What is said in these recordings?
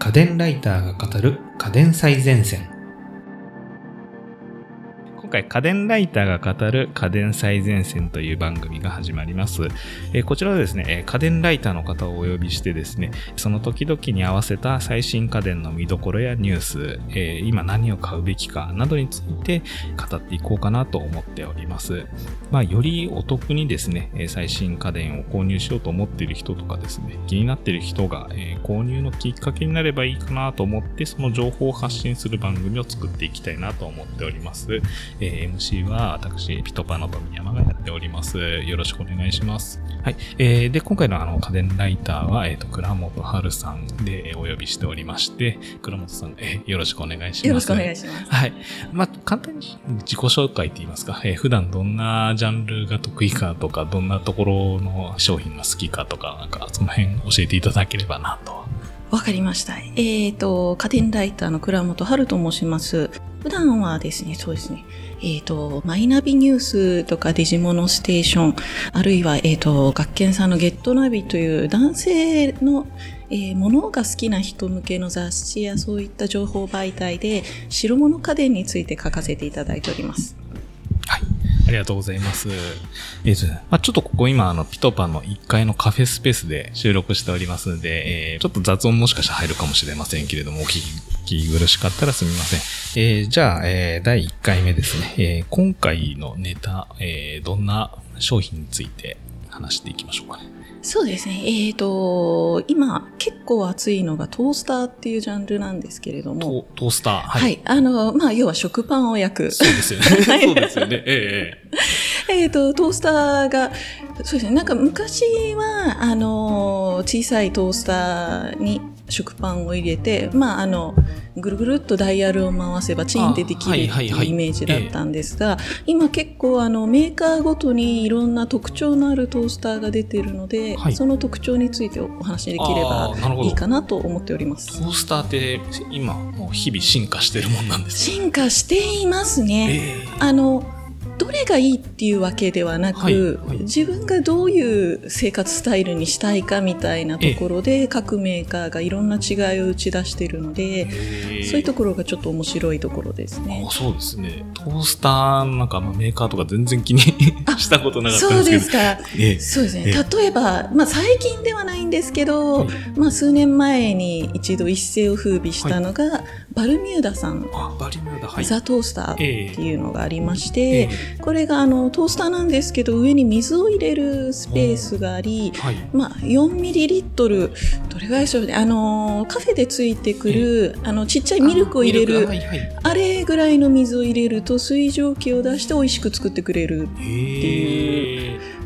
家電ライターが語る家電最前線。今回家電ライターが語る家電最前線という番組が始まります。えー、こちらはですね、え家電ライターの方をお呼びしてですね、その時々に合わせた最新家電の見どころやニュース、えー、今何を買うべきかなどについて語っていこうかなと思っております。まあ、よりお得にですね、最新家電を購入しようと思っている人とかですね、気になっている人が、え購入のきっかけになればいいかなと思って、その情報を発信する番組を作っていきたいなと思っております。えー、MC は私、ピトパの富山がやっております。よろしくお願いします。はい。えー、で、今回のあの家電ライターは、えっ、ー、と、倉本春さんでお呼びしておりまして、倉本さん、えー、よろしくお願いします。よろしくお願いします。はい。まあ、簡単に自己紹介って言いますか、えー、普段どんなジャンルが得意かとか、どんなところの商品が好きかとか、なんかその辺教えていただければなと。わかりました。えっ、ー、と、家電ライターの倉本春と申します。普段はですね、そうですね、えっ、ー、と、マイナビニュースとかデジモノステーション、あるいは、えっ、ー、と、学研さんのゲットナビという男性の、えー、物が好きな人向けの雑誌やそういった情報媒体で白物家電について書かせていただいております。ありがとうございます。えっー、まあ、ちょっとここ今、あの、ピトパの1階のカフェスペースで収録しておりますので、えー、ちょっと雑音もしかしたら入るかもしれませんけれども、お聞き苦しかったらすみません。えー、じゃあ、えー、第1回目ですね。えー、今回のネタ、えー、どんな商品について話していきましょうかね。そうですね。えっ、ー、と、今結構熱いのがトースターっていうジャンルなんですけれども。トースター、はい、はい。あの、まあ、要は食パンを焼く。そうですよね。そうですよね。えええ。えっと、トースターが、そうですね。なんか昔は、あの、小さいトースターに食パンを入れて、まあ、あの、ぐるぐるっとダイヤルを回せばチンってできるっていうイメージだったんですが、今結構あのメーカーごとにいろんな特徴のあるトースターが出ているので、はい、その特徴についてお話しできればいいかなと思っております。トースターって今もう日々進化してるもんなんです進化していますね。えー、あのどれがいいっていうわけではなく、はいはい、自分がどういう生活スタイルにしたいかみたいなところで各メーカーがいろんな違いを打ち出しているのでそういうところがちょっと面白いところですね。あそうですね。トースターなんかメーカーとか全然気に したことなかったんですけど。そうですか、えそうですね。例えば、まあ、最近ではないんですけど、はい、まあ、数年前に一度一世を風靡したのが、はい、バルミューダさん。バルミューダ、はい、ザ・トースターっていうのがありまして、えーこれがあのトースターなんですけど上に水を入れるスペースがあり、はい、まあ、4ミリリットルどれぐらいでしょうね。あのカフェでついてくるあのちっちゃいミルクを入れるあはいはい、あれぐらいの水を入れると水蒸気を出して美味しく作ってくれるっていう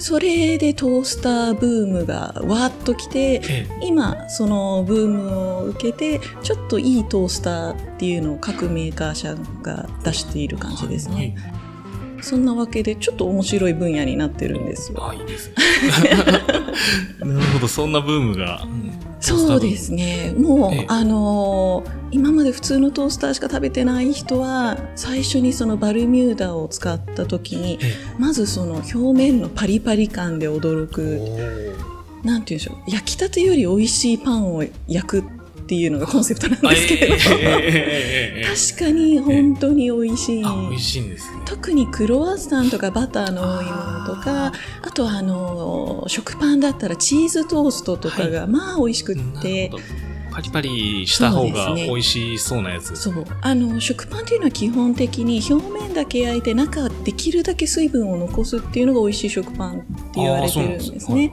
それでトースターブームがわーっときて今そのブームを受けてちょっといいトースターっていうのを各メーカー社が出している感じですね。はいはいそんなわけでちょっと面白い分野になってるんですよ。あいいですね。なるほどそんなブームが。うん、そうですね。もう、あのー、今まで普通のトースターしか食べてない人は最初にそのバルミューダを使った時にまずその表面のパリパリ感で驚く。なんていうんでしょう。焼きたてより美味しいパンを焼くっっていうのがコンセプトなんですけれど、確かに本当に美味しい。美味しいんです、ね、特にクロワッサンとかバターの多いものとか、あとあの、食パンだったらチーズトーストとかが、まあ美味しくって、パリパリした方が美味しそうなやつそう、ね,、あの食パンっていうのは基本的に表面だけ焼いて中できるだけ水分を残すっていうのが美味しい食パンって言われてるんですね。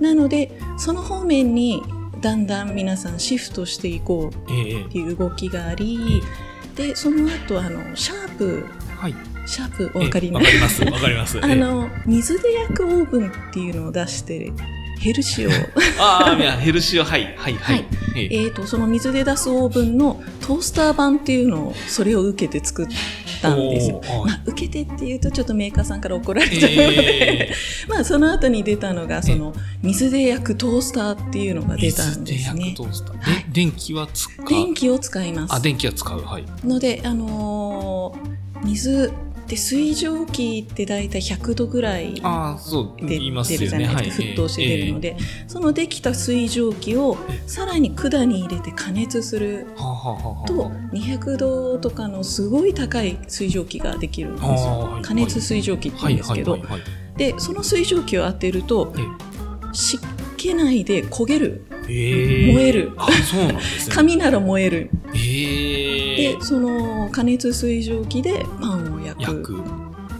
なのでその方面にだんだん皆さんシフトしていこうっていう動きがあり、えー、でその後あのシャープ、はい、シャープお分かります？かりますわかります。あの水で焼くオーブンっていうのを出してヘルシオああいやヘルシオはいはいはい、はい、えっ、ー、とその水で出すオーブンのトースター版っていうのをそれを受けて作ったんですよ。まあ、受けてっていうとちょっとメーカーさんから怒られちゃうので、えー、まあその後に出たのがその水で焼くトースターっていうのが出たんですね。はい、電気は使う。電気を使います。あ電気は使う。はい。のであのー、水で水蒸気って大体100度ぐらいで出るじゃないですか、沸騰して出るので、そのできた水蒸気をさらに管に入れて加熱する。と200度とかのすごい高い水蒸気ができるんですよ。加熱水蒸気って言うんですけど。でその水蒸気を当てると湿気内で焦げる燃える。あ、そうなんですね。紙なら燃える。で、その加熱水蒸気でパンを焼く。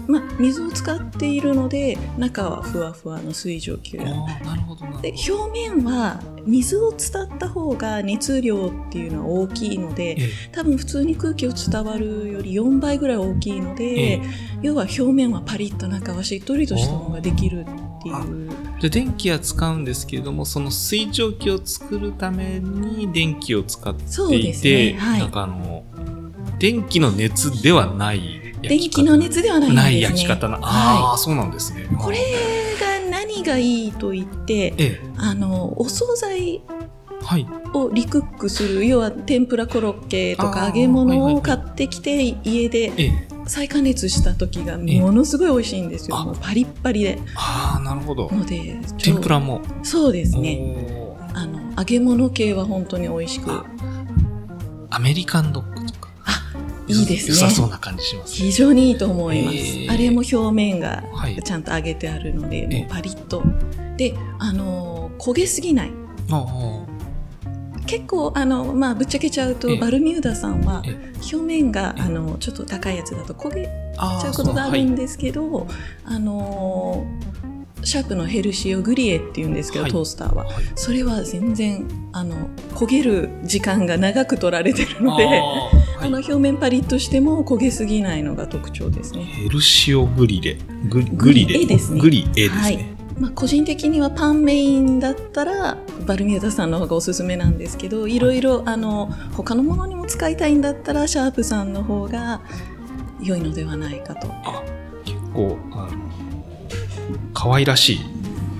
まあ、水を使っているので中はふわふわの水蒸気がなるほどで表面は水を伝った方が熱量っていうのは大きいので、多分普通に空気を伝わるより4倍ぐらい大きいので、要は表面はパリッと中はしっとりとしたのができるっていう。で電気は使うんですけれどもその水蒸気を作るために電気を使っていて、ねはい、なんかあの電気の熱ではない電気の熱ではないんです、ね、ない焼き方なあ、はい、そうなんですね。これが何がいいと言って、ええ、あのお惣菜をリクックする、要は天ぷらコロッケとか揚げ物を買ってきて家で再加熱した時がものすごい美味しいんですよ。もうパリッパリで。あ。あ、なるほど。ので、天ぷらも。そうですね。あの、揚げ物系は本当に美味しく。アメリカンドッグいいですね。良さそうな感じします、非常にいいと思います。あれも表面がちゃんと揚げてあるので、もうパリッと。で、あの、焦げすぎない。結構あの、まあ、ぶっちゃけちゃうとバルミューダさんは表面があのちょっと高いやつだと焦げちゃうことがあるんですけどあ、はい、あのシャープのヘルシオグリエっていうんですけど、はい、トースターは、はい、それは全然あの焦げる時間が長く取られてるのであの表面パリッとしても焦げすぎないのが特徴ですね。ヘルシオグリレ。ググリレ。ですね。グリエですね、まあ、個人的にはパンメインだったらバルミューダさんの方がおすすめなんですけどい。ろいろあの他のものにも使いたいんだったらシャープさんの方が良いのではないかと。あ結構あの可愛らしい。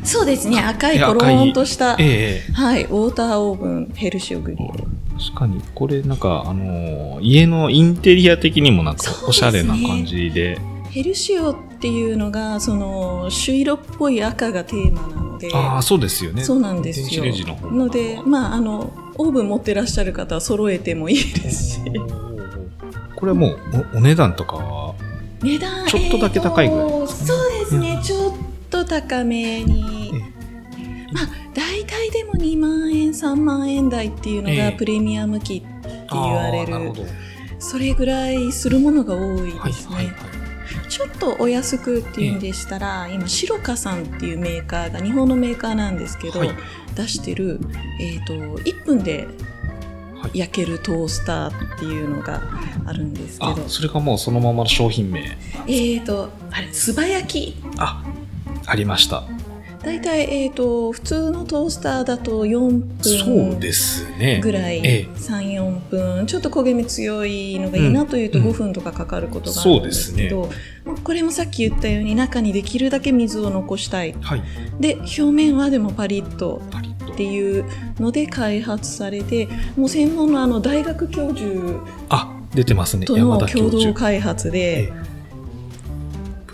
そうですね。赤いコロンとした、ええ、はい、ウォーターオーブンヘルシオグリエ確かに。これなんかあの家のインテリア的にもなんかおしゃれな感じで。ヘルシオっていうのがその朱色っぽい赤がテーマなので。ああそうですよね。そうなんですよ。ののでまああのオーブン持ってらっしゃる方は揃えてもいいですし。これはもうお値段とかは値段ちょっとだけ高いぐらい、ね、そうですね、うん、ちょっと高めに、まあ大体でも2万円3万円台っていうのがプレミアム機って言われる,、それぐらいするものが多いですね、はいはいはい。ちょっとお安くっていうんでしたら、今シロカさんっていうメーカーが日本のメーカーなんですけど、はい、出してる、えーと、1分で焼けるトースターっていうのがあるんですけど、それがもうそのままの商品名。えっ、ー、とあれ素早き。あありました大体、えーと、普通のトースターだと4分そうですね。ぐらい、ええ、34分。ちょっと焦げ目強いのがいいなというと5分とかかかることがあるんですけど、うんうんね、これもさっき言ったように中にできるだけ水を残したい、はい、で表面はでもパリッとっていうので開発されてもう専門のあの大学教授あ出てますね。との共同開発で。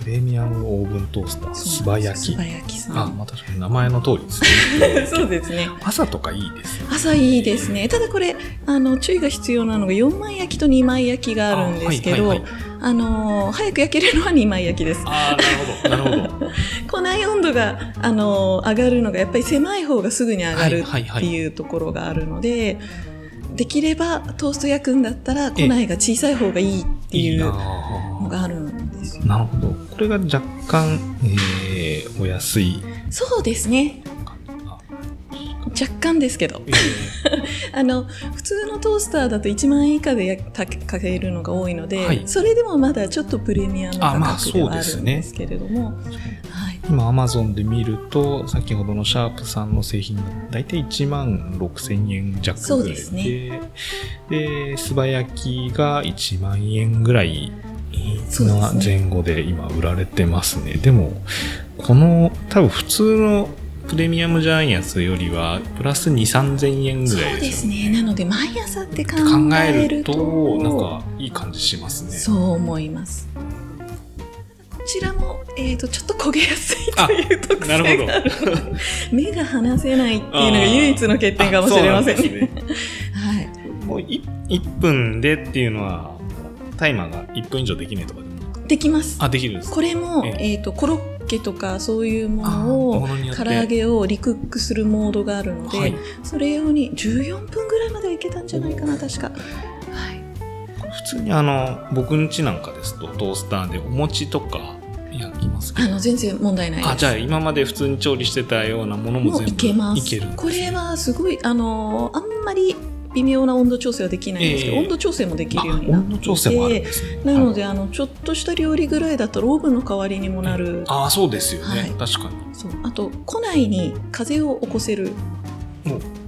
ええプレミアムオーブントースター素早き。素早きさん。あ、まあ、確かに名前の通りですね。そうですね。朝とかいいですね。朝いいですね。ただこれあの注意が必要なのが4枚焼きと2枚焼きがあるんですけどあ、はいはいはい、あの早く焼けるのは2枚焼きです。あなるほどなるほど。庫内温度があの上がるのがやっぱり狭い方がすぐに上がるっていうところがあるので、はいはいはいできればトースト焼くんだったら庫内が小さい方がいいっていうのがあるんですなるほどこれが若干、えー、お安い。そうですね。若干ですけど、あの普通のトースターだと1万円以下でかけるのが多いので、はい、それでもまだちょっとプレミアム価格ではあるんですけれども、まあね。はい、今アマゾンで見ると先ほどのシャープさんの製品が大体1万6000円弱ぐらいでで、ね、で素早きが1万円ぐらいの前後で今売られてますね。でも、この多分普通のプレミアムジャイアンツよりはプラス2、3000円ぐらいです、ね、そうですね。なので毎朝って考えると。考えると、なんかいい感じしますね。そう思います。ちらも、えーと、ちょっと焦げやすいという特性がある 目が離せないっていうのが唯一の欠点かもしれませんね。はい、もう 1, 1分でっていうのはタイマーが1分以上できないとかでも。できます。あできるんです。これも、えーと、コロッケとかそういうものを唐揚げをリクックするモードがあるので、はい、それ用に14分ぐらいまではいけたんじゃないかな確か。はい。普通にあの僕んちなんかですとトースターでお餅とか焼きますあの全然問題ないです。あじゃあ今まで普通に調理してたようなものも全部いけます。いけるこれはすごいあのあんまり微妙な温度調整はできないんですけど、えー、温度調整もできるようになっていて、ね、なのであのちょっとした料理ぐらいだったらオーブンの代わりにもなる、えー、ああそうですよね、はい、確かに。そう。あと庫内に風を起こせる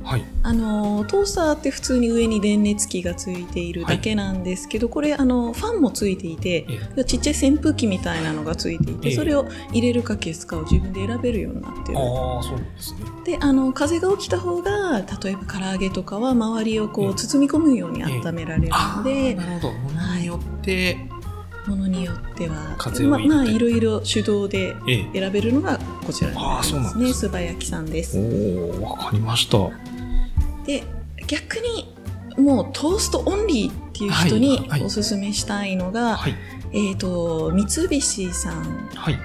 はい、あのトースターって普通に上に電熱器がついているだけなんですけど、はい、これあのファンもついていてちっちゃい扇風機みたいなのがついていてそれを入れるか消すかを自分で選べるようになってる。あそうですね。であの風が起きた方が例えば唐揚げとかは周りをこう包み込むように温められるので、なるほど。ものによって、はい。ものによってはままあいろいろ手動で選べるのがこちらになりますね。すばやきさんです。おわかりましたで逆にもうトーストオンリーっていう人におすすめしたいのが、はい。はい、えっ、ー、と三菱さん、はい、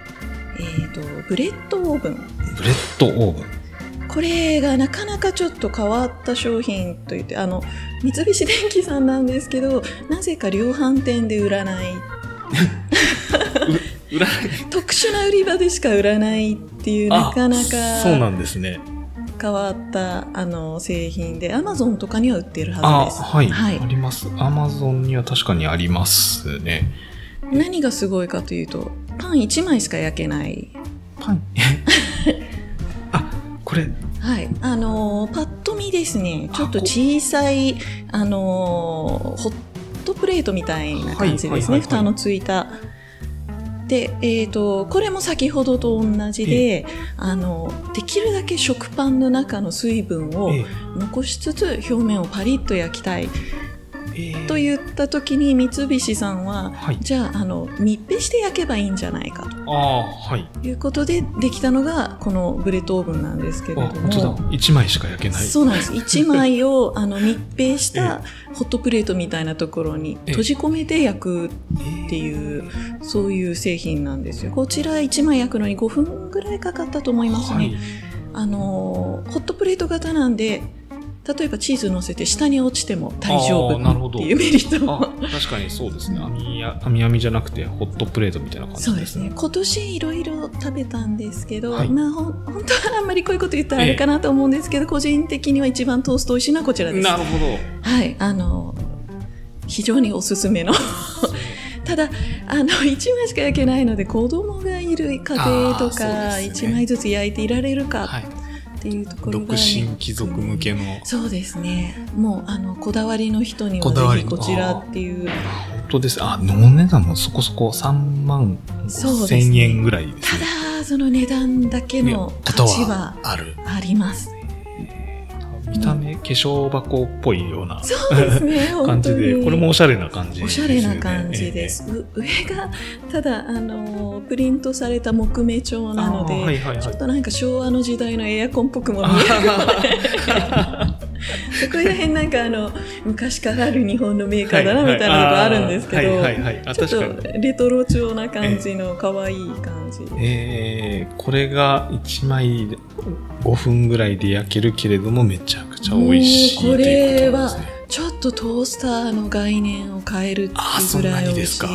えっ、ー、とブレッドオーブン。ブレッドオーブン。これがなかなかちょっと変わった商品といってあの三菱電機さんなんですけどなぜか量販店で売らない。特殊な売り場でしか売らないっていうなかなか。そうなんですね変わったあの製品でアマゾンとかには売ってるはずです。はい、はい、あります。アマゾンには確かにありますね。何がすごいかというとパン1枚しか焼けない。パン？あこれはいあのパッと見ですねちょっと小さいあのホットプレートみたいな感じですね、蓋のついた。で、えーと、これも先ほどと同じで、あのできるだけ食パンの中の水分を残しつつ表面をパリッと焼きたいと言った時に三菱さんは、はい、じゃああの密閉して焼けばいいんじゃないかと。はい、いうことでできたのがこのブレッドオーブンなんですけれども。1枚しか焼けない。そうなんです。1枚を あの密閉したホットプレートみたいなところに閉じ込めて焼くっていう、そういう製品なんですよ。こちら1枚焼くのに5分ぐらいかかったと思いますね、はい、あのホットプレート型なんで例えばチーズ乗せて下に落ちても大丈夫っていうメリットも。確かにそうですね。網や網網じゃなくてホットプレートみたいな感じですね。そうですね。今年いろいろ食べたんですけど、はい、まあほ本当はあんまりこういうこと言ったらあれかなと思うんですけど、え個人的には一番トースト美味しいのはこちらです。なるほど。はい。あの非常におすすめの。ただあの1枚しか焼けないので子供がいる家庭とか、1枚ずつ焼いていられるか、はいっていうところが、独身貴族向けの。そうですね。もうあのこだわりの人にはぜひこちらっていう。本当です。あの値段もそこそこ3万5千円ぐらいですね。ただその値段だけの価値はあります見た目、化粧箱っぽいようなそうですね 感じで、これもおしゃれな感じです、ね、おしゃれな感じです。えー、上が、ただ、あの、プリントされた木目調なので、はいはいはい、ちょっとなんか昭和の時代のエアコンっぽくも見える。そこら辺なんかあの昔からある日本のメーカーだなみたいなのがあるんですけど、ちょっとレトロ調な感じの可愛い感じ。えー、これが1枚5分ぐらいで焼けるけれどもめちゃくちゃ美味しいこれはちょっとトースターの概念を変えるっていうぐらい美味しい。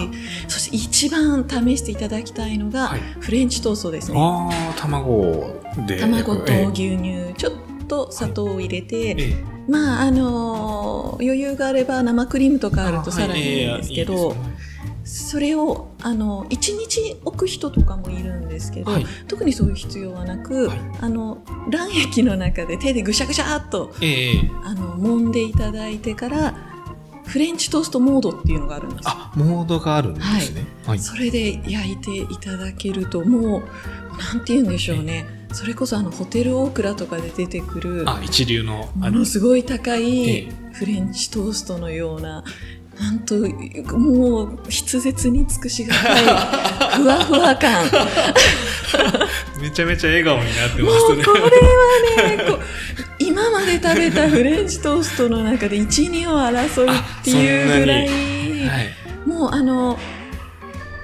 そして一番試していただきたいのが、フレンチトーストですね。ああ卵で。卵と牛乳、ちょっと砂糖を入れて、はい、まああの余裕があれば生クリームとかあるとさらにいいんですけど、それをあの1日置く人とかもいるんですけど、はい、特にそういう必要はなく、はい、あの卵液の中で手でぐしゃぐしゃっと、えー、あの揉んでいただいてからフレンチトーストモードっていうのがあるんです。あモードがあるんですね、はい、それで焼いていただけるともうなんて言うんでしょうね、それこそあのホテルオークラとかで出てくるあ一流のものすごい高いフレンチトーストのようななんと、もう、筆舌に尽くしがたい、ふわふわ感。めちゃめちゃ笑顔になってもますね。うこれはね、こう今まで食べたフレンチトーストの中で1、2を争うっていうぐらい、はい。もうあの、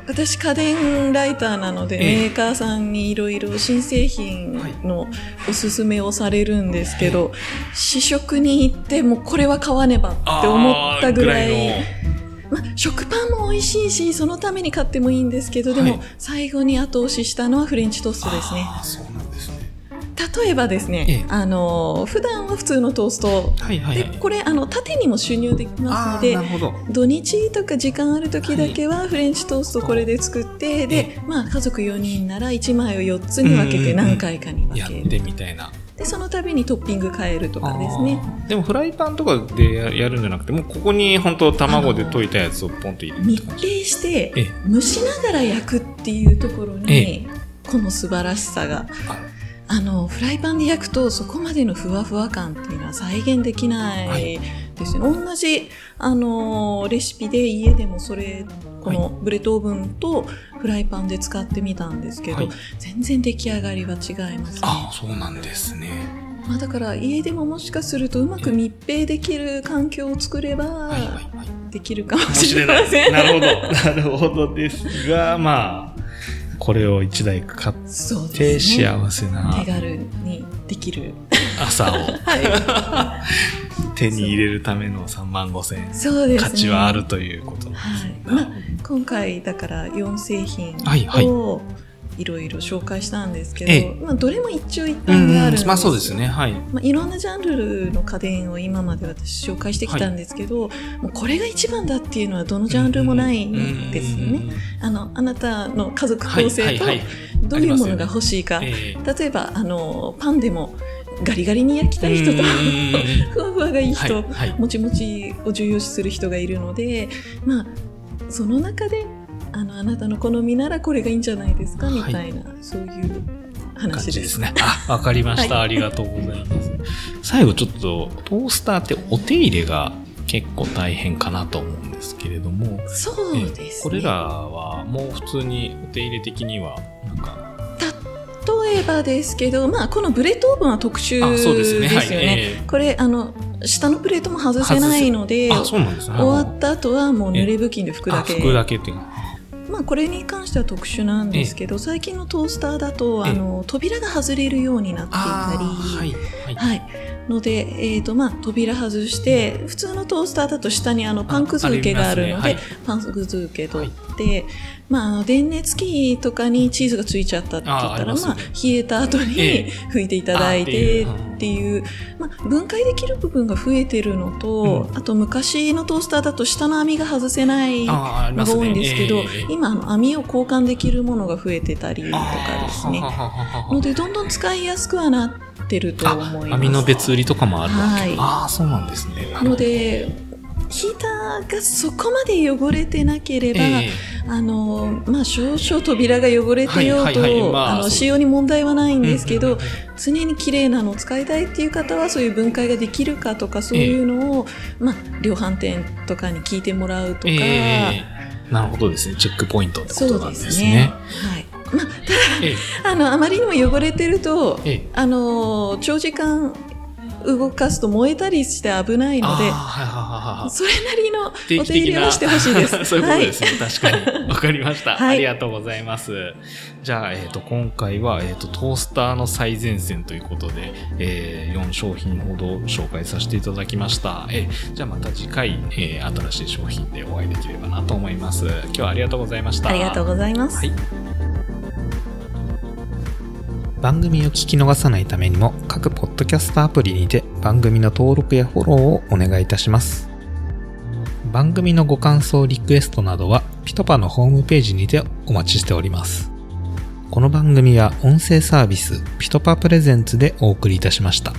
私家電ライターなので、ええ。メーカーさんにいろいろ新製品のおすすめをされるんですけど、試食に行ってもうこれは買わねばって思ったぐらいまあ、食パンも美味しいしそのために買ってもいいんですけどでも、はい。最後に後押ししたのはフレンチトーストですね例えばですね、ええ。あの普段は普通のトースト。はいはいはい。でこれあの縦にも収入できますのあで。土日とか時間ある時だけはフレンチトーストこれで作って、で、まあ、家族4人なら1枚を4つに分けて何回かに分ける、やってみたいな。でその度にトッピング変えるとかですね。でもフライパンとかでややるんじゃなくて、もうここに本当卵で溶いたやつをポンと入れるっ密。閉してええ。蒸しながら焼くっていうところえにこの素晴らしさがああのフライパンで焼くとそこまでのふわふわ感っていうのは再現できないはいですね、同じあのレシピで家でもそれこのブレッドオーブンとフライパンで使ってみたんですけど、はい全然出来上がりは違いますね。あー、そうなんですね。まあ、だから家でももしかするとうまく密閉できる環境を作ればはいはいはい。できるかもししれない。れません。なるほど。なるほどですが、まあ、これを一台買って。幸せな手軽にできる。朝を は手に入れるための3万5千い。円。そうですね。価値はあるということなんですね。はいまあ今回だから4製品はいはいをいろいろ紹介したんですけど、ええ。まあ、どれも一長一うん短があるんですまあそうですね。はい。まあ、いろんなジャンルの家電を今まで私紹介してきたんですけど、もうこれが一番だっていうのはどのジャンルもないんですよね。あのあなたの家族構成とはいはいはい。どういうものが欲しいか、ええ例えばあのパンでもガリガリに焼きたい人とうん。ふわふわがいい人、はいはい。もちもちを重要視する人がいるのでまあその中であのあなたの好みならこれがいいんじゃないですか、はいみたいなそういう感話で。じですすね。あ、わかりました、ありがとうございます。最後ちょっと、トースターってお手入れが結構大変かなと思うんですけれども、そうですね。これらはもう普通にお手入れ的には、なんか、例えばですけど、まあ、このブレッドオーブンは特殊あ、ですよそうですね。ね。はい。えこれあの下のプレートも外せないのでね。終わった後はもう濡れ布巾で拭くだあ、け。拭くだけっていうのまあ、これに関しては特殊なんですけど、最近のトースターだとええ。あの扉が外れるようになっていたり。はい。はい。はい、ので、えーとまあ、扉外して普通のトースターだと下にあのパンくず受けがあるので、あありますね。パンくず受け取って、まあ、あの電熱器とかにチーズがついちゃったって言ったらまあ、冷えた後に、ええ。拭いていただいてあっってていう、まあ、分解できる部分が増えてるのと、うんあと昔のトースターだと下の網が外せないの。が多いんですけど、ええええ今あの網を交換できるものが増えてたりとかですねのでどんどん使いやすくはなってると思います。網の別売りとかもあるわけ。はいああ、そうなんですね。のでヒーターがそこまで汚れてなければ、えあのまあ、少々扉が汚れてようと、はいはいはい。まああの使用に問題はないんですけど、常に綺麗なのを使いたいっていう方はそういう分解ができるかとかそういうのを、まあ、量販店とかに聞いてもらうとか、ええなるほどですね。チェックポイントってこそうとなんでね。ですすね。。はい。まあ、えあのあまりにも汚れてるとえええ。あの長時間動かすと燃えたりして危ないのでそれなりのお手入れはしてほしいです。そういうことですね。確かに。わかりました、はいありがとうございます。じゃあ、えっ、と、今回は、えっ、と、トースターの最前線ということで、え4商品ほど紹介させていただきました。えーじゃあまた次回、えー新しい商品でお会いできればなと思います。今日はありがとうございました。ありがとうございます。はい番組を聞き逃さないためにも各ポッドキャストアプリにて番組の登録やフォローをお願いいたします。番組のご感想リクエストなどはピトパのホームページにてお待ちしております。この番組は音声サービスピトパプレゼンツでお送りいたしました。